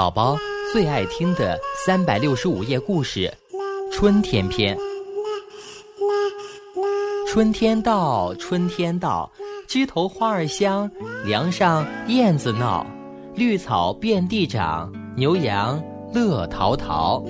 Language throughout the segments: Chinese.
宝宝最爱听的三百六十五页故事《春天篇》。春天到，春天到，枝头花儿香，梁上燕子闹，绿草遍地长，牛羊乐陶陶。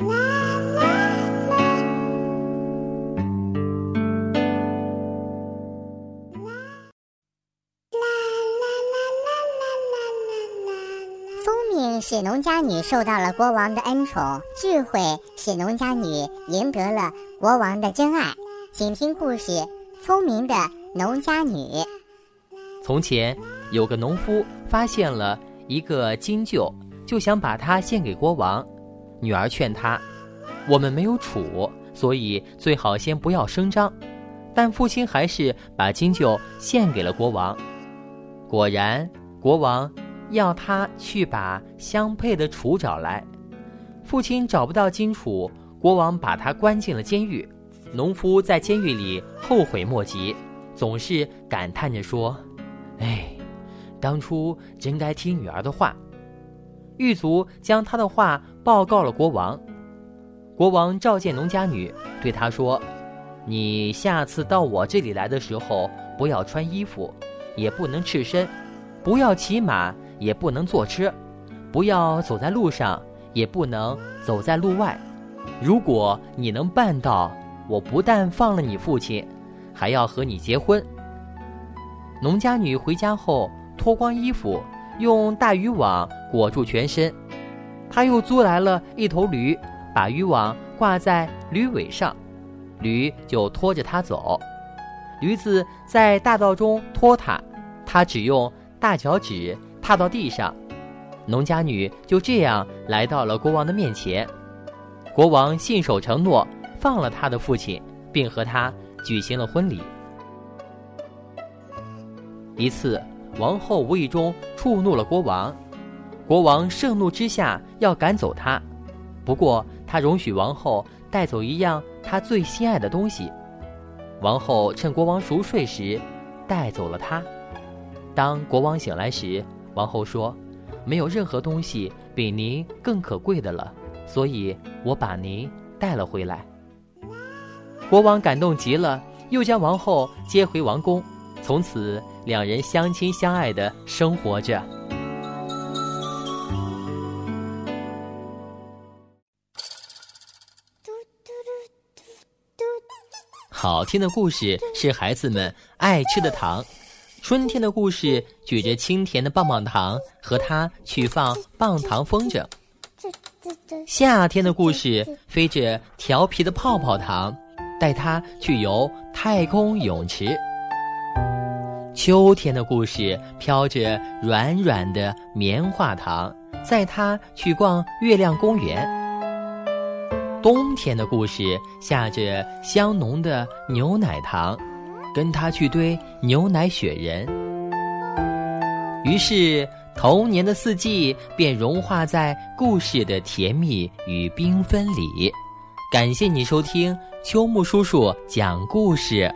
使农家女受到了国王的恩宠，智慧使农家女赢得了国王的真爱。请听故事《聪明的农家女》。从前有个农夫发现了一个金鹫，就想把它献给国王。女儿劝他：“我们没有储，所以最好先不要声张。”但父亲还是把金鹫献给了国王。果然，国王要他去把相配的储找来。父亲找不到金储，国王把他关进了监狱。农夫在监狱里后悔莫及，总是感叹着说：“哎，当初真该听女儿的话。”狱卒将他的话报告了国王。国王召见农家女，对他说：“你下次到我这里来的时候，不要穿衣服，也不能赤身，不要骑马，也不能坐车，不要走在路上，也不能走在路外。如果你能办到，我不但放了你父亲，还要和你结婚。”农家女回家后脱光衣服，用大渔网裹住全身。她又租来了一头驴，把渔网挂在驴尾上，驴就拖着她走。驴子在大道中拖她，她只用大脚趾踏到地上。农家女就这样来到了国王的面前。国王信守承诺，放了他的父亲，并和他举行了婚礼。一次，王后无意中触怒了国王，国王盛怒之下要赶走她，不过他容许王后带走一样他最心爱的东西。王后趁国王熟睡时，带走了他。当国王醒来时，王后说：“没有任何东西比您更可贵的了，所以我把您带了回来。”国王感动极了，又将王后接回王宫。从此，两人相亲相爱的生活着。好听的故事是孩子们爱吃的糖。春天的故事举着清甜的棒棒糖，和它去放棒糖风筝。夏天的故事飞着调皮的泡泡糖，带它去游太空泳池。秋天的故事飘着软软的棉花糖，载它去逛月亮公园。冬天的故事下着香浓的牛奶糖，跟他去堆牛奶雪人。于是，童年的四季便融化在故事的甜蜜与缤纷里。感谢你收听秋木叔叔讲故事。